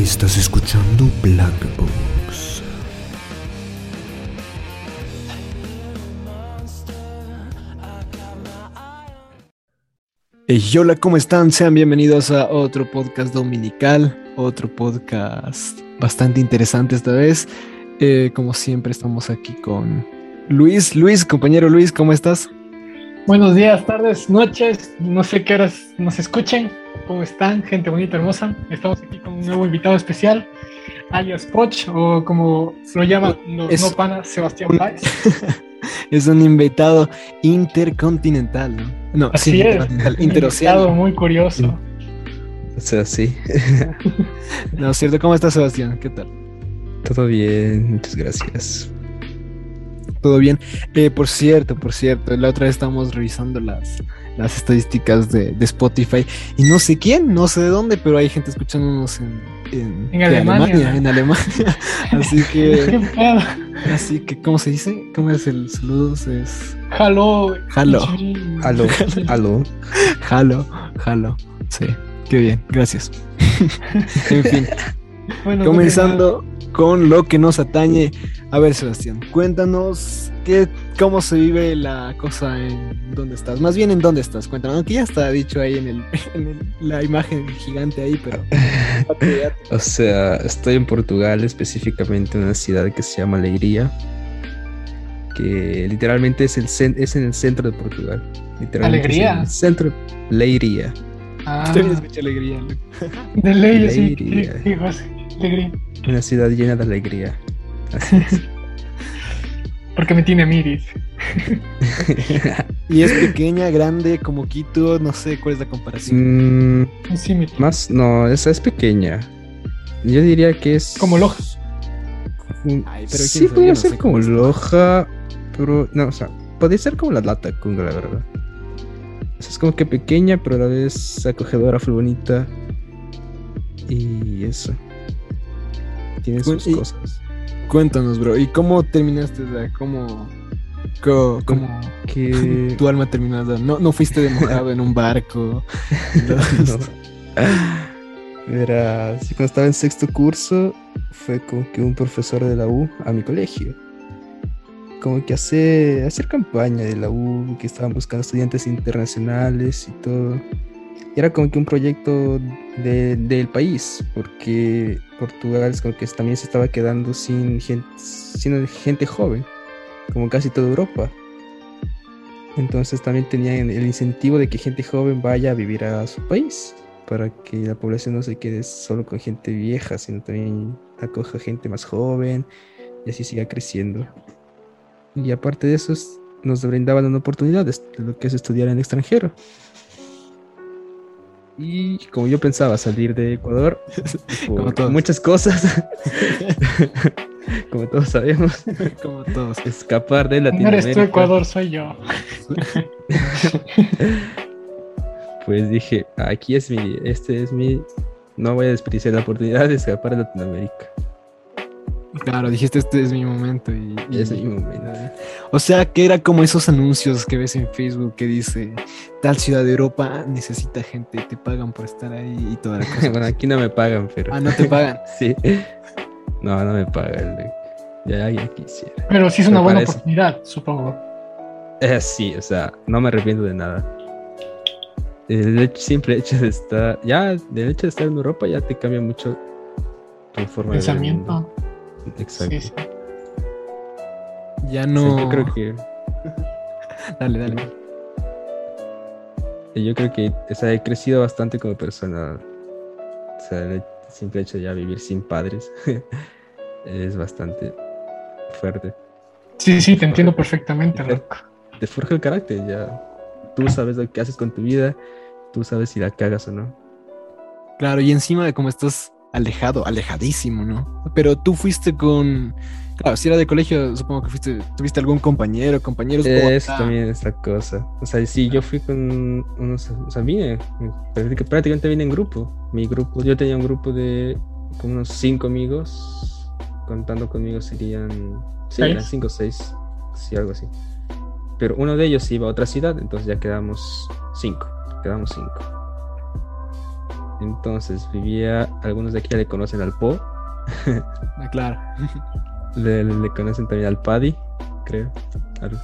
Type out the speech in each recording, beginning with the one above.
Estás escuchando Black Box. Hey, hola, ¿cómo están? Sean bienvenidos a otro podcast dominical, otro podcast bastante interesante esta vez. Eh, como siempre, estamos aquí con Luis. Luis, compañero Luis, ¿cómo estás? Buenos días, tardes, noches, no sé qué horas nos escuchen. ¿Cómo están, gente bonita, hermosa? Estamos aquí con un nuevo invitado especial, alias Poch, o como lo llaman los Es- no panas, Sebastián Páez. Es un invitado intercontinental, ¿no? No, Así sí, es, intercontinental, un interoceánico. invitado muy curioso. O sea, sí. No, ¿cierto? ¿Cómo estás, Sebastián? ¿Qué tal? Todo bien, muchas gracias. ¿Todo bien? Eh, por cierto, por cierto, la otra vez estábamos revisando las, las estadísticas de, de Spotify y no sé quién, no sé de dónde, pero hay gente escuchándonos en, en, En Alemania. en Alemania. Así ¿Qué que, así que, ¿cómo se dice? ¿Cómo es el saludos? Es Hello. Hello. Aló, aló. jalo, jalo. Sí, qué bien, gracias. en fin, Bueno, comenzando con lo que nos atañe. A ver, Sebastián, cuéntanos qué, cómo se vive la cosa en dónde estás. Más bien en dónde estás. Cuéntanos, aunque ya está dicho ahí en, el, en el- la imagen gigante ahí, pero. O sea, estoy en Portugal, específicamente en una ciudad que se llama Leiria, que literalmente es, el cen- es en el centro de Portugal. Literalmente ¿Alegría? en el centro, Leiria. Ah, Estoy mucha alegría. loco. de ley, sí. Alegría. Una ciudad llena de alegría. Así es. Porque me tiene dice. Y es pequeña, grande, como Quito, no sé cuál es la comparación. Mm, Sí, más, no, esa es pequeña. Yo diría que es. Como Loja. Ay, pero quién sí, podría no ser sé como. Loja, pero no, o sea, podría ser como la Lata Kunga, la verdad. O sea, es como que pequeña, pero a la vez acogedora, full bonita. Y eso. Tiene sus cosas. Cuéntanos, bro. ¿Y cómo terminaste? ¿Cómo, co- cómo, Que. tu alma terminó? ¿No, no fuiste de mojado en un barco? no. Era, sí, cuando estaba en sexto curso, fue como que un profesor de la U a mi colegio. Como que hace, hacer campaña de la U, que estaban buscando estudiantes internacionales y todo. Y era como que un proyecto de- del país, porque Portugal como que también se estaba quedando sin gente, joven, como casi toda Europa. Entonces también tenían el incentivo de que gente joven vaya a vivir a su país, para que la población no se quede solo con gente vieja, sino también acoja gente más joven y así siga creciendo. Y aparte de eso, es- nos brindaban una oportunidad de, lo que es estudiar en extranjero. Y como yo pensaba salir de Ecuador, Como por todos. muchas cosas, como todos sabemos, Como todos. escapar de No Latinoamérica. eres tú, Ecuador, soy yo. Pues dije, aquí es mi, este es mi, no voy a desperdiciar la oportunidad de escapar de Latinoamérica. Claro, dijiste este es mi momento y, y- Es mi momento. O sea, que era como esos anuncios que ves en Facebook que dice tal ciudad de Europa necesita gente y te pagan por estar ahí y toda la cosa. Bueno, aquí no me pagan, pero. Ah, no te pagan. sí. No, no me pagan. Ya, ya quisiera. Pero sí es una Me buena parece. oportunidad, supongo. Eh, sí, o sea, no me arrepiento de nada. El hecho- simple hecho de estar, ya, del hecho de estar en Europa ya te cambia mucho tu forma de ver el Pensamiento. Exacto. Sí, sí. Ya no. yo creo que Dale, dale. yo creo que o sea, he crecido bastante como persona. O sea, el simple hecho de ya vivir sin padres es bastante fuerte. Sí, sí, te entiendo perfectamente, loco. Te forja el carácter, ya. Tú sabes lo que haces con tu vida, tú sabes si la cagas o no. Claro, y encima de cómo estás alejado, alejadísimo, ¿no? Pero tú fuiste con. Claro, si era de colegio, supongo que fuiste, tuviste algún compañero, compañeros. Eso también es la cosa. O sea, sí, yo fui con unos. O sea, vine. práctic- Prácticamente vine en grupo. Mi grupo, yo tenía un grupo de como unos cinco amigos. Contando conmigo serían. Sí, eran cinco o seis. Sí, algo así. Pero uno de ellos iba a otra ciudad, entonces ya quedamos cinco. Quedamos cinco. Entonces vivía, algunos de aquí ya le conocen al Po, Ah, claro. le, le conocen también al Paddy, creo. al-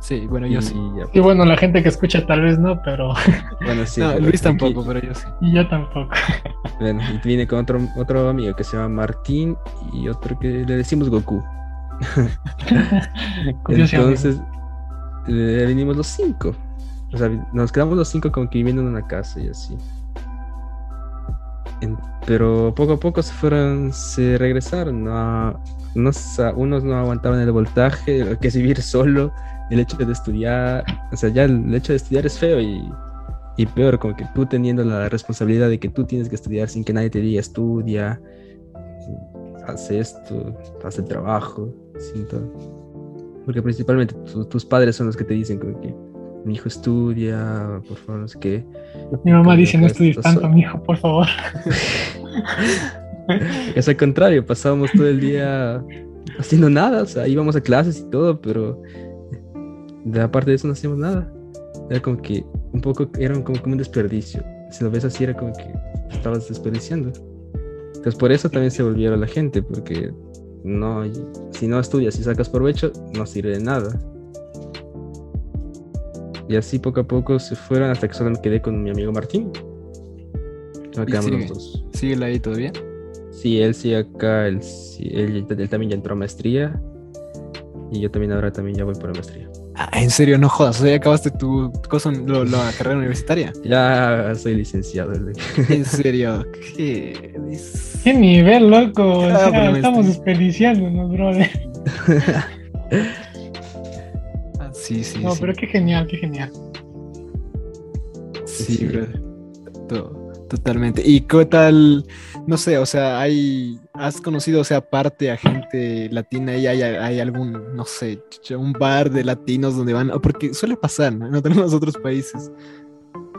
Sí, bueno, yo y sí. Y bueno, la gente que escucha tal vez no, pero Bueno, sí. No, Luis aquí- tampoco, pero yo sí. y yo tampoco. Bueno, y viene con otro, otro amigo que se llama Martín y otro que le decimos Goku. Entonces, eh, venimos los cinco. O sea, nos quedamos los cinco como que viviendo en una casa y así. Pero poco a poco se fueron, se regresaron. No, unos no aguantaban el voltaje, que vivir solo, el hecho de estudiar. O sea, ya el hecho de estudiar es feo y, y peor, como que tú teniendo la responsabilidad de que tú tienes que estudiar sin que nadie te diga estudia, haz esto, haz el trabajo, sin todo. Porque principalmente tu- tus padres son los que te dicen que mi hijo estudia, por favor, no sé qué. Mi mamá Cuando dice, no estudies tanto, solo". mijo, por favor. Es al contrario, pasábamos todo el día haciendo nada, o sea, íbamos a clases y todo, pero de aparte de eso no hacíamos nada. Era como que un poco, era como, como un desperdicio. Si lo ves así, era como que estabas desperdiciando. Entonces por eso también se volvieron la gente, porque no, si no estudias y sacas provecho, no sirve de nada. Y así poco a poco se fueron hasta que solo me quedé con mi amigo Martín. Nos ¿Y quedamos sigue? los dos. ¿Sigue ahí todavía? Sí, él sí acá, él, sí- él, él también ya entró a maestría. Y yo también ahora también ya voy por la maestría. Ah, en serio, no jodas. O sea, ya acabaste tu cosa, lo- la carrera universitaria. Ya soy licenciado. En serio. ¿Qué? Qué nivel, loco. O Ah, sea, estamos desperdiciándonos, brother. Sí, sí. No, sí. pero qué genial, qué genial. Sí. To- Totalmente. ¿Y qué tal? No sé, o sea, hay, has conocido, o sea, aparte a gente latina y hay, hay algún, no sé, un bar de latinos donde van, o porque suele pasar, ¿no? En otros otros países.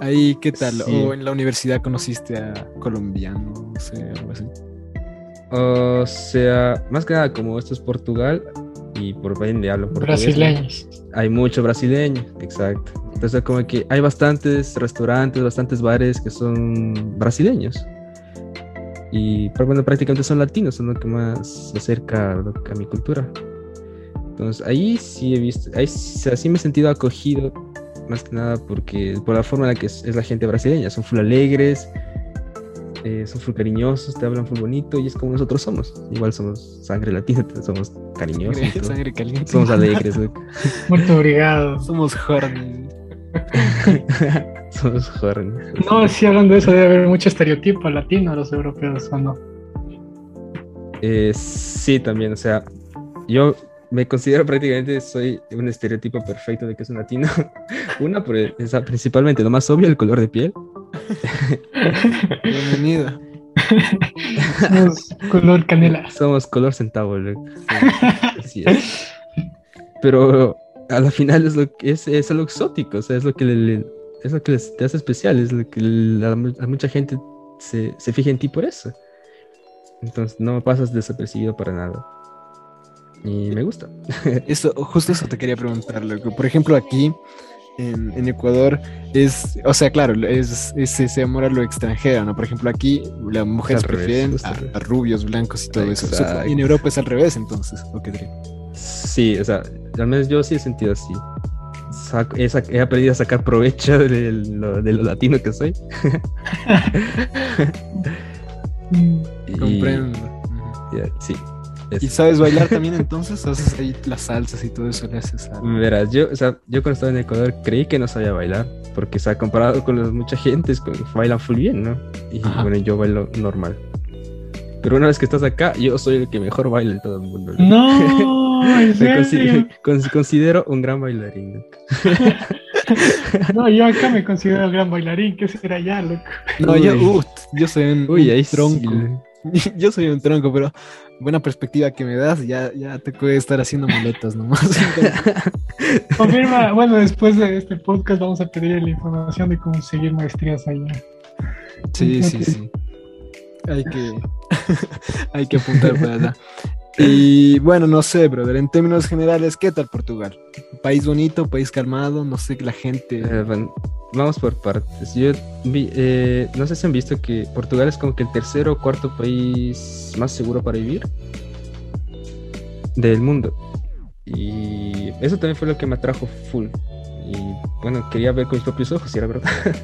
Ahí, ¿qué tal? Sí. O en la universidad conociste a colombianos, no sé, algo así. O sea, más que nada, como esto es Portugal y por ende hablo portugués. Brasileños. Hay mucho brasileño, exacto. Entonces, como que hay bastantes restaurantes, bastantes bares que son brasileños. Y bueno, prácticamente son latinos, son lo que más se acerca a, mi cultura. Entonces, ahí sí he visto, ahí sí, así me he sentido acogido, más que nada porque por la forma en la que es, es la gente brasileña. Son full alegres, eh, son full cariñosos, te hablan full bonito y es como nosotros somos. Igual somos sangre latina, somos cariñosos. y Sangre, todo. sangre caliente. Somos alegres. Muerto obrigado. Somos horny. somos horny. No, sí, hablando de eso, debe haber mucho estereotipo latino a los europeos, ¿o no? Eh, sí, también, o sea, yo me considero prácticamente soy un estereotipo perfecto de que es un latino. Una, por sea, principalmente lo más obvio, el color de piel. Bienvenido. Somos color canela. Somos color centavo. Sí, así es. Pero a la final es lo que es, es algo exótico, o sea, es lo que le- le- es lo que les- te hace especial, es lo que a mucha gente se, se fija en ti por eso. Entonces no pasas desapercibido para nada. Y me gusta. Eso, justo eso te quería preguntar, loco. Por ejemplo, aquí en, en Ecuador es, o sea, claro, es, es ese amor a lo extranjero, ¿no? Por ejemplo, aquí las mujeres revés, prefieren a, rubios, blancos y todo eso. Y en Europa es al revés, entonces. ¿o qué creen? Sí, o sea, al menos yo sí he sentido así. Saco- he, aprendido a sacar provecho de lo, de lo latino que soy. Y- Comprendo. Sí. Es- ¿Y sabes bailar también entonces? ¿Haces ahí las salsas y todo eso? ¿Le haces a... Verás, yo, o sea, yo cuando estaba en Ecuador creí que no sabía bailar, porque, o sea, comparado con los- mucha gente, es como, bailan full bien, ¿no? Y Ajá. bueno, yo bailo normal. Pero una vez que estás acá, yo soy el que mejor baila en todo el mundo. No, en Me serio. con- considero un gran bailarín. No, yo acá me considero el gran bailarín. ¿Qué será ya, loco? No, yo, uh, yo soy un, Uy, un ahí sí, tronco. Yo soy un tronco, pero buena perspectiva que me das, ya, ya te puede estar haciendo muletas nomás. Confirma, bueno, después de este podcast vamos a pedir la información de cómo seguir maestrías allá. Sí, sí, sí. Hay que, hay que apuntar para allá. Y bueno, no sé, brother, en términos generales, ¿qué tal Portugal? País bonito, país calmado, no sé, la gente. Eh, bueno, vamos por partes. Yo vi, eh, no sé si han visto que Portugal es como que el tercer o cuarto país más seguro para vivir del mundo. Y eso también fue lo que me atrajo full. Y bueno, quería ver con mis propios ojos, si era verdad.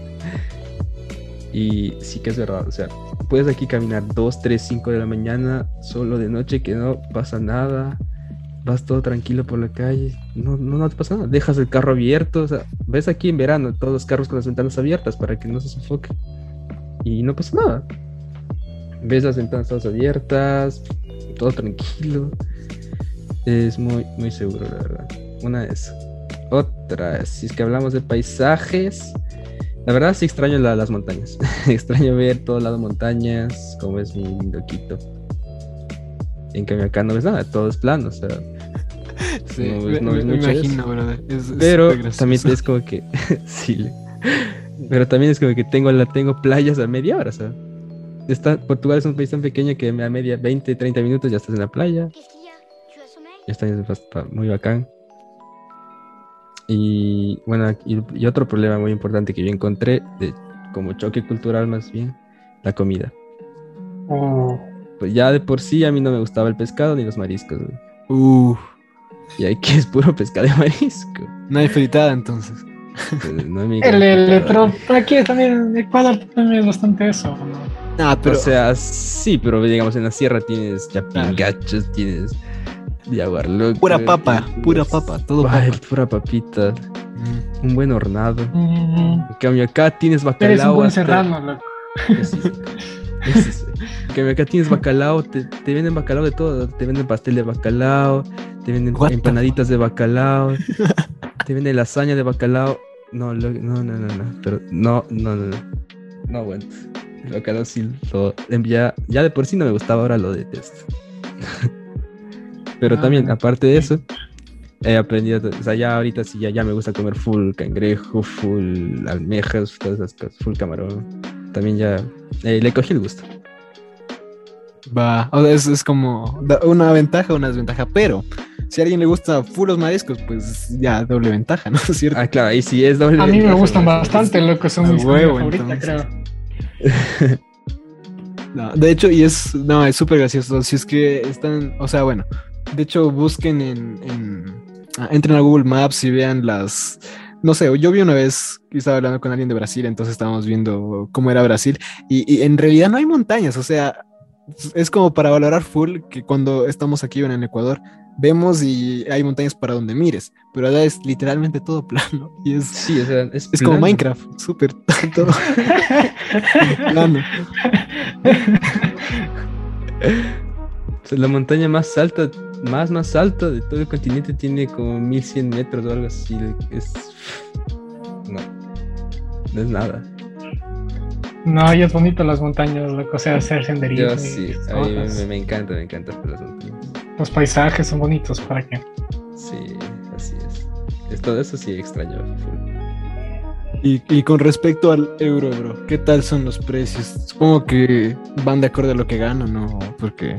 y sí que es verdad, o sea, puedes aquí caminar 2, 3, 5 de la mañana, solo de noche, que no pasa nada vas todo tranquilo por la calle, no, no, no te pasa nada, dejas el carro abierto, o sea, ves aquí en verano todos los carros con las ventanas abiertas para que no se sofoque y no pasa nada. Ves las ventanas todas abiertas, todo tranquilo. Es muy, muy seguro, la verdad. Una esas. Otra, si es que hablamos de paisajes, la verdad sí extraño las montañas. extraño ver todo lado montañas, como es mi loquito. En cambio acá no ves nada, todo es plano, o sea, Sí, me, imagino, Pero también es como que. sí. Pero también es como que tengo, la, tengo playas a media hora, ¿sabes? Está, Portugal es un país tan pequeño que a media 20, 30 minutos ya estás en la playa. Ya está muy bacán. Y bueno, y, otro problema muy importante que yo encontré, de, como choque cultural más bien, la comida. Oh. Pues ya de por sí a mí no me gustaba el pescado ni los mariscos. Uh. Y aquí es puro pescado de marisco. No hay fritada entonces. Pues, no hay el, el, pero aquí también en Ecuador también es bastante eso. Ah, pero... O sea, sí, pero digamos en la sierra tienes chapingachos, tienes yaguarlo. Pura papa, pura papa, todo Ay, pura papita. Mm. Un buen hornado. Mm. En cambio acá tienes bacalao. Eres un buen serrano, loco. que acá tienes bacalao, te, te, venden bacalao de todo, te venden pastel de bacalao, te venden empanaditas de bacalao, te venden lasaña de bacalao. No, no, no, no, no, pero no, no, no, no, no aguanto. El bacalao sí lo ya, ya de por sí no me gustaba, ahora lo detesto. pero también, ah. aparte de eso, he aprendido, o sea, ya ahorita sí ya, ya me gusta comer full cangrejo, full almejas, todas esas cosas, full camarón. También ya eh, le cogí el gusto. Va, o sea, es, es, como una ventaja, una desventaja, pero si a alguien le gusta full los mariscos, pues ya doble ventaja, ¿no es cierto? Ah, claro, ahí sí es doble A mí me gustan bastante, loco, son mis huevo, favoritas, creo. no, de hecho, y es, no, es súper gracioso, si es que están, o sea, bueno, de hecho, busquen en, en ah, entren a Google Maps y vean las, no sé, yo vi una vez que estaba hablando con alguien de Brasil, entonces estábamos viendo cómo era Brasil, y, y en realidad no hay montañas, o sea, es como para valorar full que cuando estamos aquí en Ecuador vemos y hay montañas para donde mires, pero allá es literalmente todo plano y es sí, o sea, es, como Minecraft, súper todo plano. la montaña más alta, más más alta de todo el continente tiene como 1100 metros o algo así, es no, no es nada. No, y es bonito las montañas, lo sea, hacer senderismo. Yo sí, a mí me, me, encanta, me encanta las montañas. Los paisajes son bonitos, ¿para qué? Sí, así es. todo eso sí extraño. Y, y, con respecto al euro, bro, ¿qué tal son los precios? Supongo que van de acuerdo a lo que gano, ¿no? Porque...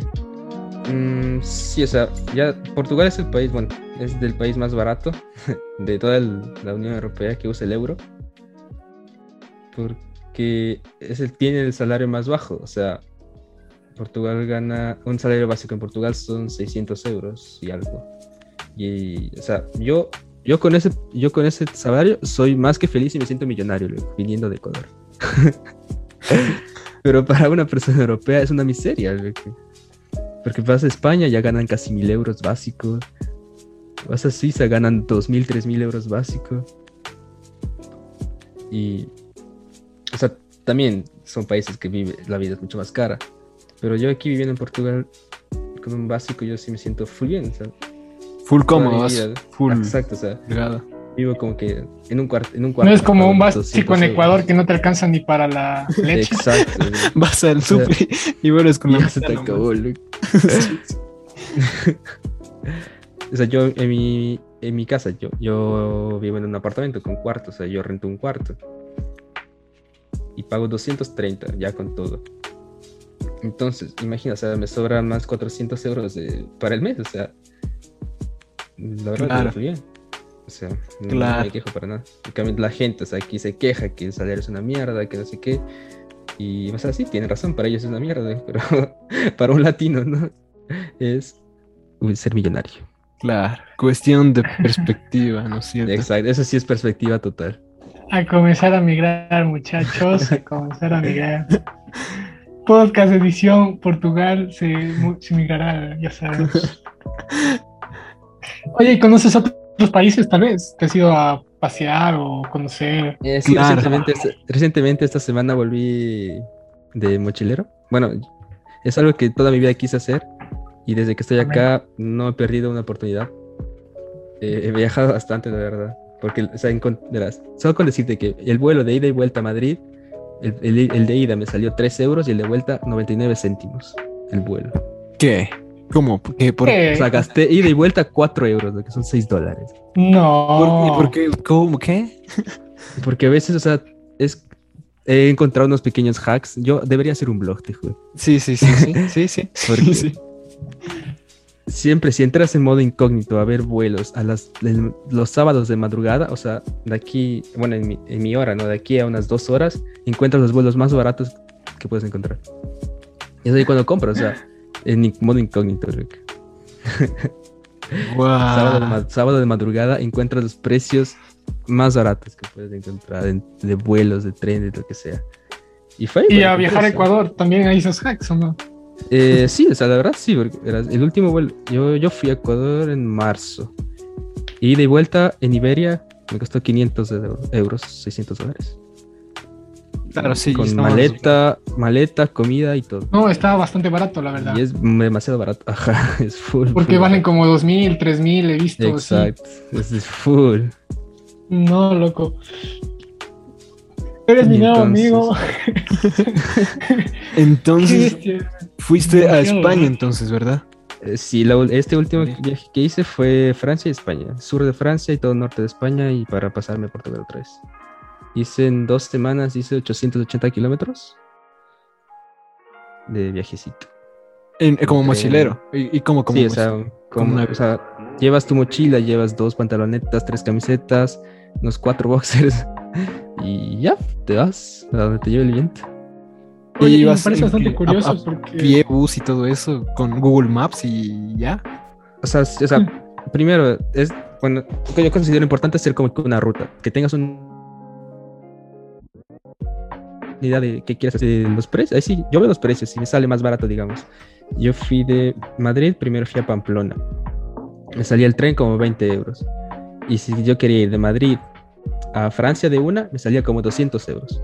Mm, sí, o sea, ya Portugal es el país, bueno, es del país más barato de toda la Unión Europea que usa el euro. Porque que es el, tiene el salario más bajo. O sea, Portugal gana, un salario básico en Portugal son 600 euros y algo. Y, o sea, yo, yo, con ese, yo con ese salario soy más que feliz y me siento millonario viniendo de Ecuador. Pero para una persona europea es una miseria. Porque vas a España ya ganan casi mil euros básicos. Vas a Suiza ganan dos mil, tres mil euros básicos. Y o sea, también son países que vive, la vida es mucho más cara. Pero yo aquí viviendo en Portugal, con un básico, yo sí me siento full bien. full cómodo, full. Exacto, o sea. Vivo como que en un, cuarto, en un cuarto. No es como un básico en Ecuador que no te alcanza ni para la leche. Exacto. Vas al super y vuelves con la se te acabó, O sea, yo en mi, en mi casa, yo, yo vivo en un apartamento con cuarto, o sea, yo rento un cuarto y pago 230 ya con todo. Entonces, imagina, o sea, me sobran más 400 euros para el mes, o sea, la verdad claro. bien. O sea, no- me quejo para nada. En cambio, la gente, o sea, aquí se queja que el salario es una mierda, que no sé qué. Y, o sea, sí, tienen razón, para ellos es una mierda, pero para un latino, ¿no? Es ser millonario. Claro. Cuestión de perspectiva, ¿no es cierto? Exacto, eso sí es perspectiva total. A comenzar a migrar, muchachos. A comenzar a migrar. Podcast edición Portugal se, se migrará, ya sabemos. Oye, ¿y conoces otros países tal vez? ¿Te has ido a pasear o conocer? Eh, sí, Claro. recientemente, recientemente esta semana volví de mochilero. Bueno, es algo que toda mi vida quise hacer y desde que estoy acá no he perdido una oportunidad. Eh, he viajado bastante, la verdad. Porque, o sea, verás, solo con decirte que el vuelo de ida y vuelta a Madrid, el, el- el de ida me salió 3 euros y el de vuelta 99 céntimos. El vuelo. ¿Qué? ¿Cómo? ¿Qué? ¿Por, ¿Qué? O sea, gasté ida y vuelta 4 euros, lo que son 6 dólares. No. por- y por qué? ¿Cómo? ¿Qué? Porque a veces, o sea, es, he encontrado unos pequeños hacks. Yo debería hacer un blog, te juro. Sí, sí, sí, sí, sí, sí. Sí. Siempre, si entras en modo incógnito a ver vuelos a las, el- los sábados de madrugada, o sea, de aquí, bueno, en mi, en mi hora, ¿no? De aquí a unas dos horas, encuentras los vuelos más baratos que puedes encontrar. Y es ahí cuando compras, o sea, en modo incógnito. Rick. Sábado, de, ma- sábado de madrugada encuentras los precios más baratos que puedes encontrar en- de vuelos, de trenes, de lo que sea. Y fue ahí Y a viajar a. Ecuador también hay esos hacks, ¿o no? Eh, sí, o sea, la verdad sí, porque verás, el último vuelo, yo, yo fui a Ecuador en marzo. Y de vuelta en Iberia me costó 500 de euro- euros, 600 dólares. Claro, sí. Con maleta, maleta, comida y todo. No, está bastante barato, la verdad. Y es demasiado barato. Ajá, es full. Porque full valen barato. como 2.000, 3.000, he visto. Exacto, es, es full. No, loco. Eres Y mi nuevo entonces- amigo. Entonces. Fuiste a España entonces, ¿verdad? Eh, Sí, la este último viaje que hice fue Francia y España. Sur de Francia y todo norte de España y para pasarme a Portugal otra vez. Hice en dos semanas, hice 880 kilómetros de viajecito. En- eh, como mochilero. ¿Y, como sí, o sea, como, una- o sea, llevas tu mochila, llevas dos pantalonetas, tres camisetas, unos cuatro boxers y ya, te vas a donde te lleve el viento. Oye, Y me vas parece en bastante curioso A- a porque. pie, bus y todo eso con Google Maps y ya. O sea, o sea, primero, es, bueno, lo que yo considero importante es hacer como una ruta, que tengas un una idea de qué quieres hacer, de los precios. Ahí sí, yo veo los precios y me sale más barato, digamos. Yo fui de Madrid, primero fui a Pamplona. Me salía el tren como 20 euros. Y si yo quería ir de Madrid a Francia de una, me salía como 200 euros.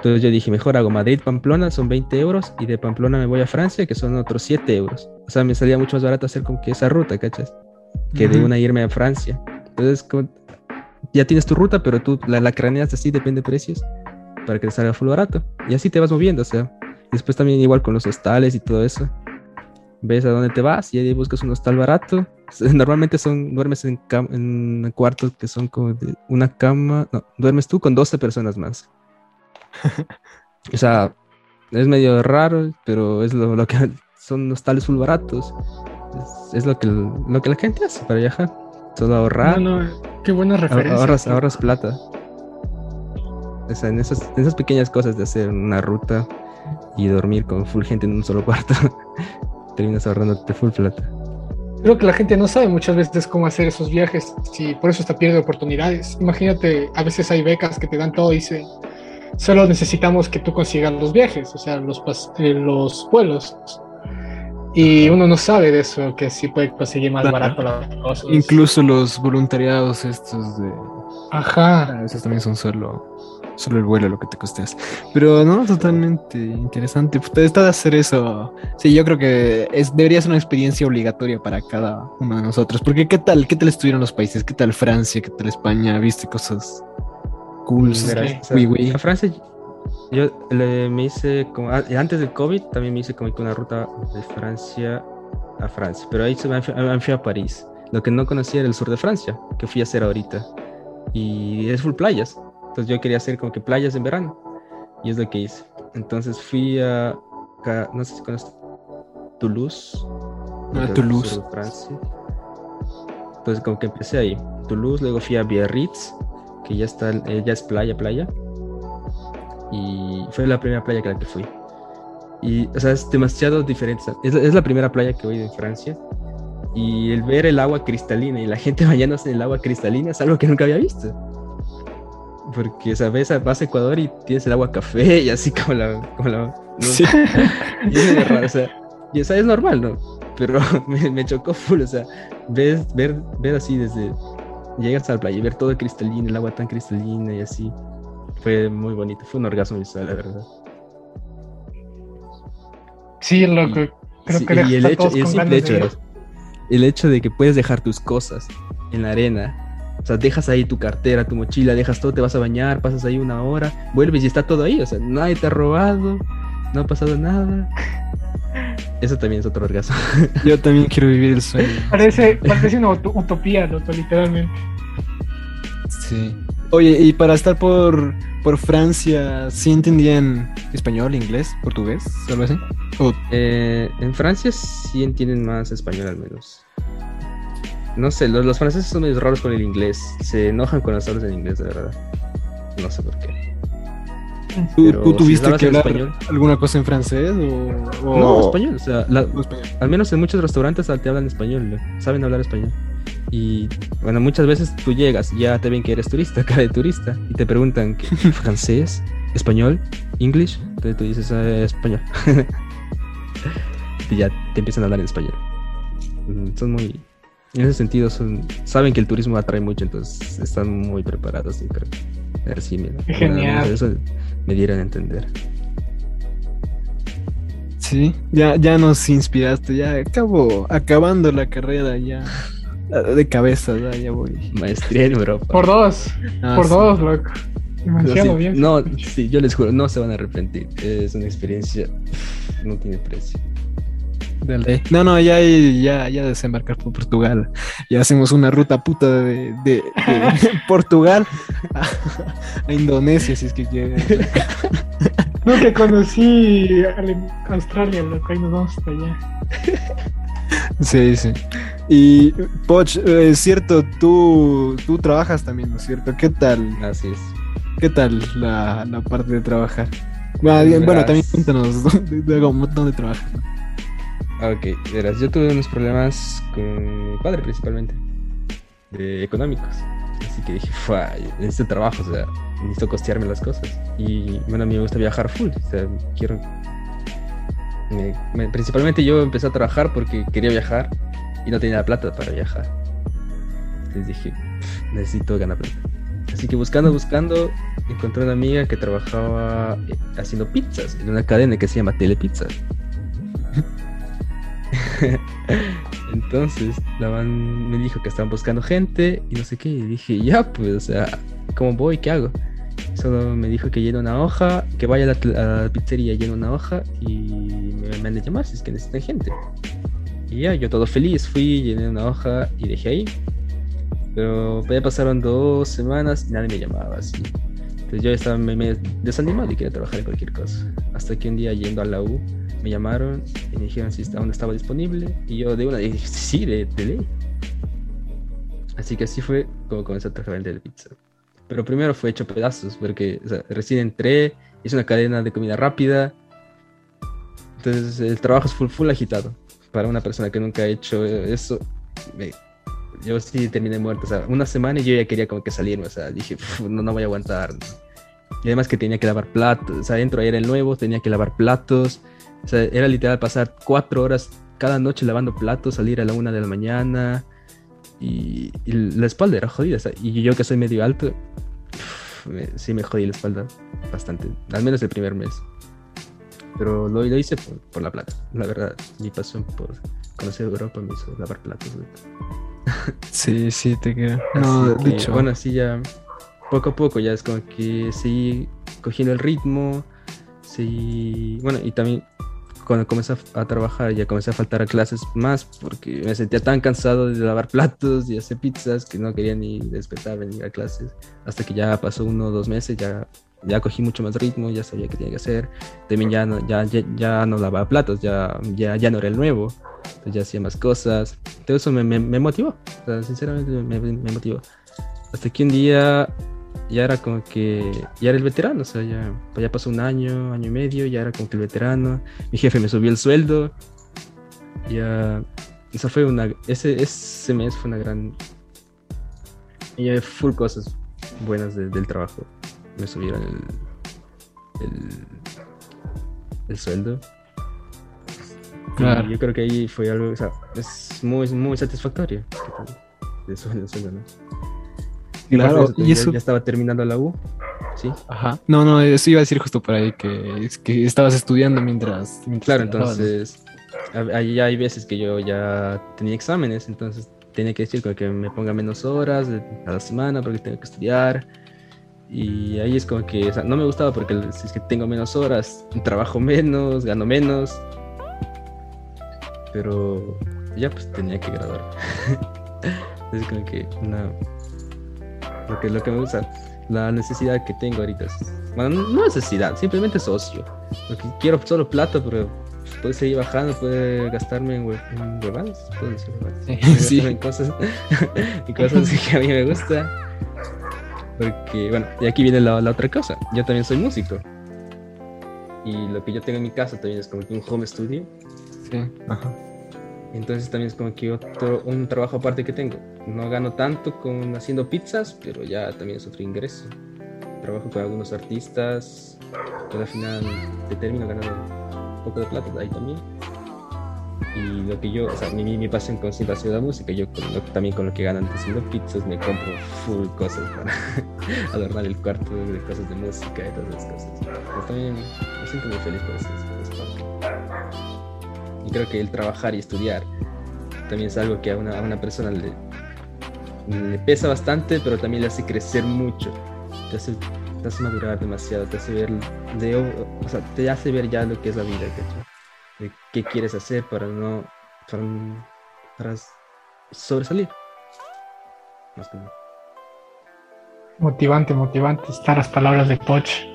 Entonces yo dije, mejor hago Madrid-Pamplona, son 20 euros, y de Pamplona me voy a Francia, que son otros 7 euros. O sea, me salía mucho más barato hacer como que esa ruta, ¿cachas? Que de Ujú. una irme a Francia. Entonces, como- ya tienes tu ruta, pero tú la, la craneas así, depende de precios, para que te salga full barato. Y así te vas moviendo, o sea. Después también igual con los hostales y todo eso. Ves a dónde te vas y ahí buscas un hostal barato. Normalmente son, duermes en, en cuartos que son como de una cama. No, duermes tú con 12 personas más. o sea, es medio raro, pero es lo, lo que son hostales full baratos. Es, es lo, que, lo que la gente hace para viajar. Solo ahorrar. No, no, qué buena referencia. ahorras, ahorras plata. O sea, en esas, en esas pequeñas cosas de hacer una ruta y dormir con full gente en un solo cuarto, terminas ahorrándote full plata. Creo que la gente no sabe muchas veces cómo hacer esos viajes y por eso está pierde oportunidades. Imagínate, a veces hay becas que te dan todo y dicen, solo necesitamos que tú consigas los viajes, o sea, los, eh, los vuelos. Y uno no sabe de eso, que sí puede conseguir más Claro. barato las cosas. Incluso los voluntariados estos de... Ajá. Esos también son solo, solo el vuelo lo que te costeas. Pero no, totalmente interesante. Puta, Está de hacer eso. Sí, yo creo que es, debería ser una experiencia obligatoria para cada uno de nosotros. Porque ¿qué tal? ¿Qué tal estuvieron los países? ¿Qué tal Francia? ¿Qué tal España? ¿Viste cosas cool? Oui, oui. A Francia, yo le- me hice, como, a- antes del COVID, también me hice como que una ruta de Francia a Francia. Pero ahí se me fui, me fui a París. Lo que no conocía era el sur de Francia, que fui a hacer ahorita. Y es full playas. Entonces yo quería hacer como que playas en verano. Y es lo que hice. Entonces fui a, no sé si conoces Toulouse. Ah, Toulouse. sur de Francia. Entonces Entonces como que empecé ahí, Toulouse, luego fui a Biarritz, que ya está, eh, ya es playa, playa. Y fue la primera playa que la que fui. Y, o sea, es demasiado diferente. Es, es la primera playa que voy en Francia. Y el ver el agua cristalina y la gente bañándose en el agua cristalina es algo que nunca había visto. Porque, ¿sabes? Vas a Ecuador y tienes el agua café y así como la... Como la no, Sí. y es raro, o sea, y, o sea, es normal, ¿no? Pero me, me chocó full, o sea, ves, ver, ver así desde... Llegas a la playa y ver todo cristalino, el agua tan cristalina y así. Fue muy bonito, fue un orgasmo visual, la verdad. Sí, loco. Creo Sí, que y el hecho, y el simple hecho, de el hecho de que puedes dejar tus cosas en la arena. O sea, dejas ahí tu cartera, tu mochila, dejas todo, te vas a bañar, pasas ahí una hora, vuelves y está todo ahí. O sea, nadie te ha robado, no ha pasado nada. Eso también es otro orgasmo. Yo también quiero vivir el sueño. Parece, parece una ut- utopía, loco, literalmente. Sí. Oye, y para estar por, por Francia, ¿sí entendían español, inglés, portugués, algo así? O- Eh, en Francia sí entienden más español al menos. No sé, los, los franceses son medio raros con el inglés. Se enojan con las hablas en inglés, de verdad. No sé por qué. ¿Tú, tuviste que hablar español- alguna cosa en francés o...? o- No, español. O sea, la- español? al menos en muchos restaurantes te hablan español, saben hablar español. Y bueno, muchas veces tú llegas, ya te ven que eres turista, cara de turista, y te preguntan ¿qué, francés, español, English. Entonces tú dices "Eh, español. y ya te empiezan a hablar en español. Mm, Son muy. En ese sentido, son, saben que el turismo atrae mucho, entonces están muy preparados, yo creo. Me, genial. eso me dieron a entender. Sí, ya, ya nos inspiraste, ya acabo acabando la carrera ya de cabeza, ya, ya voy. Maestría en Europa. Por dos, Ah, por sí. dos, loco. Demasiado Sí, bien. No, sí, yo les juro, no se van a arrepentir. Es una experiencia, no tiene precio. De ley. No, no, ya, ya, ya desembarcar por Portugal. Ya hacemos una ruta puta de, de- de Portugal a, a Indonesia, si es que quieren. Nunca conocí Ale- Australia, loco. Ahí nos vamos hasta allá. Sí, sí. Y Poch, es cierto, tú, tú trabajas también, ¿no es cierto? ¿Qué tal? Así es. ¿Qué tal la, la parte de trabajar? Bueno, también cuéntanos dónde, dónde trabajas. Ah, Ok, verás, yo tuve unos problemas con mi padre principalmente, de económicos. Así que dije, "Fua, necesito trabajo, o sea, necesito costearme las cosas. Y bueno, a mí me gusta viajar full, o sea, quiero... me- me- principalmente yo empecé a trabajar porque quería viajar y no tenía la plata para viajar. Entonces dije, "Pf, necesito ganar plata. Así que buscando, buscando, encontré una amiga que trabajaba eh, haciendo pizzas en una cadena que se llama Telepizza. Entonces, la man me dijo que estaban buscando gente y no sé qué. Y dije, ya, pues, o sea, ¿cómo voy? ¿Qué hago? Solo me dijo que llene una hoja, que vaya a la, a la pizzería, llene una hoja y me, me han de llamar si es que necesitan gente. Y ya, yo todo feliz fui, llené una hoja y dejé ahí. Pero ya pasaron dos semanas y nadie me llamaba así. Entonces yo estaba me, me desanimado y quería trabajar en cualquier cosa. Hasta que un día yendo a la U me llamaron y me dijeron si aún estaba disponible. Y yo de una dije, sí, de, de ley. Así que así fue como comencé a trabajar el pizza. Pero primero fue hecho pedazos, porque o sea, recién entré, hice una cadena de comida rápida. Entonces el trabajo es full, full agitado. Para una persona que nunca ha hecho eso, me- yo sí terminé muerto. O sea, una semana y yo ya quería como que salirme. O sea, dije, "Uf, no, no voy a aguantar. Y además que tenía que lavar platos. O sea, dentro era el nuevo, tenía que lavar platos. O sea, era literal pasar cuatro horas cada noche lavando platos, salir a la una de la mañana. Y, y la espalda era jodida. o sea, y yo que soy medio alto, uf, me- sí me jodí la espalda bastante. Al menos el primer mes. Pero lo, lo hice por, por la plata. La verdad, mi pasión por conocer Europa me hizo lavar platos. güey. Sí, sí, te creo. No, que, dicho. Bueno, así ya poco a poco ya es como que seguí cogiendo el ritmo. Seguí. Bueno, y también cuando comencé a, trabajar ya comencé a faltar a clases más porque me sentía tan cansado de lavar platos y hacer pizzas que no quería ni despertar, venir a clases. Hasta que ya pasó uno o dos meses, ya ya cogí mucho más ritmo, ya sabía qué tenía que hacer. También ya no, ya, ya, ya no lavaba platos, ya, ya, ya no era el nuevo. Entonces ya hacía más cosas. Todo eso me, me, me motivó. O sea, sinceramente me, me, motivó. Hasta que un día ya era como que ya era el veterano, o sea, ya, ya pasó un año, año y medio, ya era como que el veterano. Mi jefe me subió el sueldo. Ya, esa fue una, ese, ese mes fue una gran, y full cosas buenas del trabajo. Me subieron el, el, el sueldo. Claro. yo creo que ahí fue algo, o sea, es muy, muy satisfactorio. El sueldo, el sueldo, ¿no? Claro, y eso... Ya, estaba terminando la U. Sí. Ajá. No, no, eso iba a decir justo por ahí que, que estabas estudiando mientras. claro, entonces. Ahí hay veces que yo ya tenía exámenes, entonces tenía que decir que me ponga menos horas a la semana porque tengo que estudiar. Y ahí es como que no me gustaba porque si es que tengo menos horas, trabajo menos, gano menos. Pero ya pues tenía que graduar. es como que una... Lo que, lo que me gusta, la necesidad que tengo ahorita es... Bueno, no necesidad, simplemente socio. Porque quiero solo plata, pero puede seguir bajando, puede gastarme en, en huevadas, puede decir Sí, En cosas, en cosas que a mí me gusta. Porque, bueno, y aquí viene la, la, otra cosa. Yo también soy músico. Y lo que yo tengo en mi casa también es como que un home studio. Sí, ajá. Entonces también es como que otro, un trabajo aparte que tengo. No gano tanto con haciendo pizzas, pero ya también es otro ingreso. Trabajo con algunos artistas, pero al final te termino ganando un poco de plata ahí también. Y lo que yo, o sea, mi, mi pasión con siempre ha sido la música. Yo también con lo que ganan haciendo pizzas me compro full cosas para adornar el cuarto de cosas de música y todas esas cosas. Pero también me siento muy feliz por eso, Y creo que el trabajar y estudiar también es algo que a una, a una persona le, le pesa bastante, pero también le hace crecer mucho. Te hace, te hace madurar demasiado, te hace ver, de, o sea, te hace ver ya lo que es la vida, de qué quieres hacer para no para, sobresalir. Motivante, motivante están las palabras de Poch.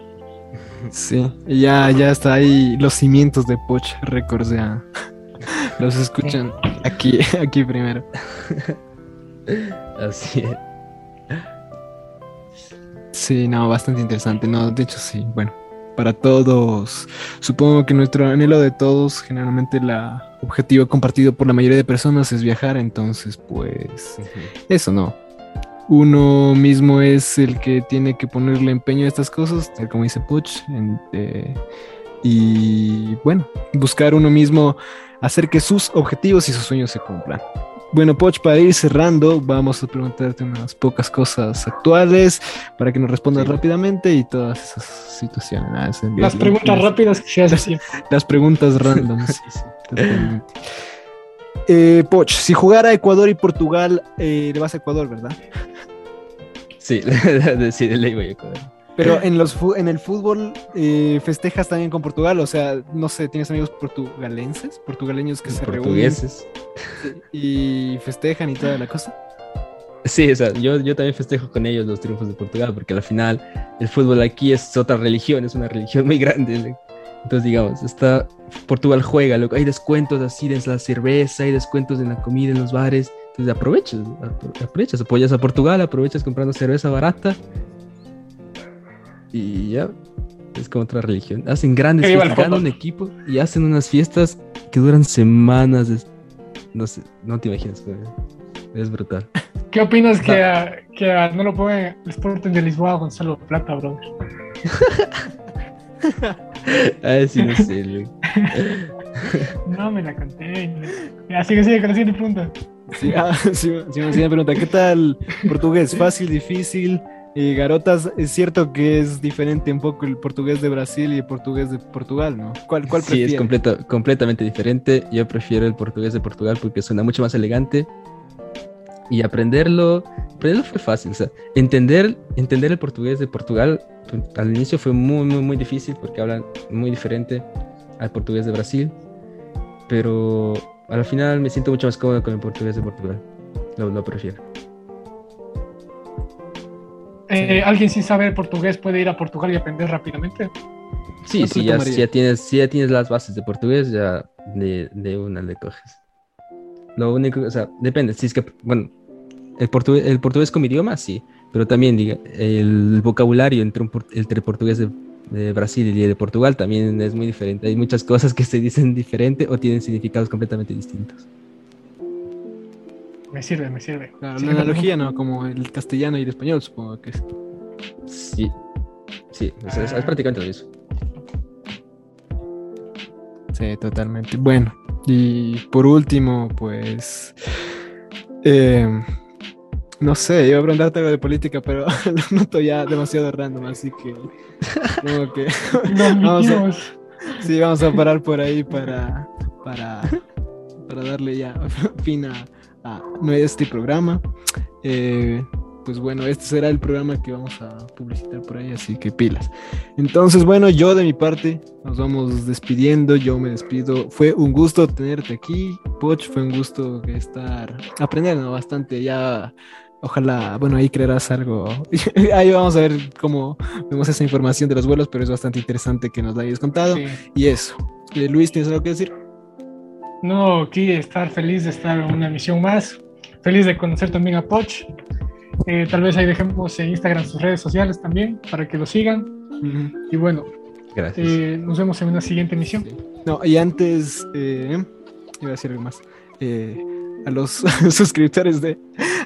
Sí, ya, ya está ahí los cimientos de Poch Records ya. Los escuchan aquí, aquí primero. Así es. Sí, no, bastante interesante. No, de hecho sí, bueno para todos. Supongo que nuestro anhelo de todos, generalmente el objetivo compartido por la mayoría de personas es viajar, entonces pues eso no. Uno mismo es el que tiene que ponerle empeño a estas cosas, como dice Puch, eh, y bueno, buscar uno mismo hacer que sus objetivos y sus sueños se cumplan. Bueno, Poch, para ir cerrando, vamos a preguntarte unas pocas cosas actuales para que nos respondas rápidamente y todas esas situaciones. las preguntas rápidas que se hacen. Las preguntas random. eh, Poch, si jugara Ecuador y Portugal, eh, le vas a Ecuador, ¿verdad? Sí, sí, de ley. Pero en, los, en el fútbol eh, festejas también con Portugal, o sea, no sé, ¿tienes amigos portugalenses? Portugaleños que se Portugueses. y festejan y toda la cosa. Sí, o sea, yo, yo también festejo con ellos los triunfos de Portugal, porque al final el fútbol aquí es otra religión, es una religión muy grande. Entonces, digamos, está, Portugal juega, hay descuentos así de la cerveza, hay descuentos en la comida en los bares. Entonces aprovechas, aprovechas, apoyas a Portugal, aprovechas comprando cerveza barata y ya es como otra religión. Hacen grandes fiestas, ganan un equipo y hacen unas fiestas que duran semanas. No sé, no te imaginas, es brutal. ¿Qué opinas que, que no lo pongan el Sporting de Lisboa a Gonzalo Plata, brother? ah, sí, no sé, No me la conté. Así que sigue con la siguiente pregunta. Sí, ah, sí, sí, siguiente pregunta. ¿Qué tal portugués? ¿Fácil, difícil? Y Garotas, es cierto que es diferente un poco el portugués de Brasil y el portugués de Portugal, ¿no? ¿Cuál, cuál Sí, es completamente diferente. Yo prefiero el portugués de Portugal porque suena mucho más elegante. Y aprenderlo, aprenderlo fue fácil. O sea, entender, entender el portugués de Portugal pues, al inicio fue muy, muy, muy difícil porque hablan muy diferente al portugués de Brasil. Pero al final me siento mucho más cómodo con el portugués de Portugal. lo prefiero. Eh, ¿Alguien sin saber portugués puede ir a Portugal y aprender rápidamente? Sí, ¿Cuánto sí, ya, tomaría? si ya tienes, si ya tienes las bases de portugués, ya de, de una le coges. Lo único, o sea, depende, si es que, bueno, el portugués, el portugués como idioma, sí, pero también diga, el vocabulario entre, un entre portugués de, de Brasil y de Portugal también es muy diferente. Hay muchas cosas que se dicen diferente o tienen significados completamente distintos. Me sirve, me sirve. Claro, Sí, la analogía, ¿no? Como el castellano y el español, supongo que es. Sí, sí, es, es- es prácticamente lo mismo. Sí, totalmente. Bueno, y por último, pues. eh, no sé, iba a preguntarte algo de política, pero lo noto ya demasiado random, así que. Como que. Vamos a-. Sí, vamos a parar por ahí para. Para, para darle ya fin a, a este programa. Eh, pues bueno, este será el programa que vamos a publicitar por ahí, así que pilas. Entonces, bueno, yo de mi parte nos vamos despidiendo, yo me despido. Fue un gusto tenerte aquí, Poch, fue un gusto estar aprendiendo bastante ya. Ojalá, bueno, ahí creerás algo. ahí vamos a ver cómo vemos esa información de los vuelos, pero es bastante interesante que nos la hayas contado. Sí. Y eso. Eh, Luis, ¿tienes algo que decir? No, aquí estar feliz de estar en una emisión más. Feliz de conocer también a Poch. Eh, tal vez ahí dejemos en Instagram sus redes sociales también para que lo sigan. Y bueno, Gracias. eh, nos vemos en una siguiente emisión. No, y antes, eh, iba a decir algo más. Eh, a los suscriptores de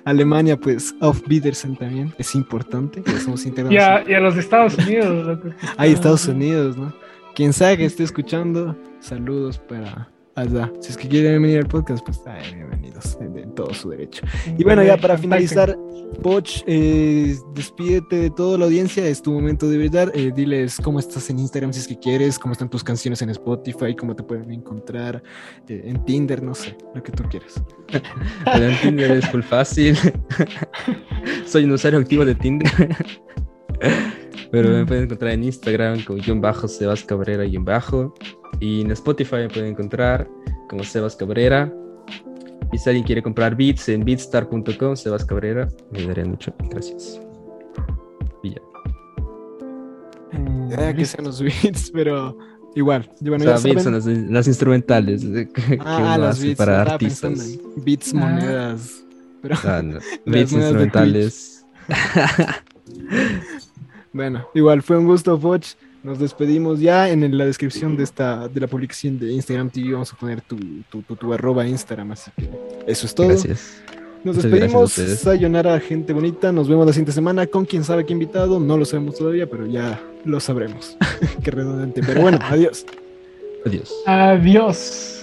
Alemania, pues, Auf Wiedersehen también es importante. Que somos Y a, y a los de Estados Unidos. están- Estados Unidos, ¿no? Quien sabe que esté escuchando, saludos para allá. Si es que quieren venir al podcast, pues ay, bienvenidos, en, en todo su derecho. Y bueno, ya para finalizar, Poch, eh, despídete de toda la audiencia, es tu momento de brillar. Eh, diles cómo estás en Instagram si es que quieres, cómo están tus canciones en Spotify, cómo te pueden encontrar eh, en Tinder, no sé, lo que tú quieras. En Tinder es full fácil. Soy un usuario activo de Tinder. Pero me pueden encontrar en Instagram como guion bajo Sebas Cabrera guion bajo. Y en Spotify me pueden encontrar como Sebas Cabrera. Y si alguien quiere comprar beats en beatstar.com, Sebas Cabrera, me ayudaría mucho. Gracias. Y ya. Ya que sean los beats, pero igual. Bueno, o sea, ya beats saben- son las, las instrumentales eh, que, Ah, uno los hace beats, para artistas. beats, Ah. monedas. Pero Ah, no. Las Beats monedas de instrumentales. Bueno, igual fue un gusto, Poch. Nos despedimos ya en la descripción de esta de la publicación de Instagram TV. Vamos a poner tu, tu, tu, tu arroba Instagram, así que eso es todo. Gracias. Nos despedimos. Sayonara, gente bonita. Nos vemos la siguiente semana con quién sabe qué invitado. No lo sabemos todavía, pero ya lo sabremos. qué redundante. Pero bueno, adiós. Adiós. Adiós.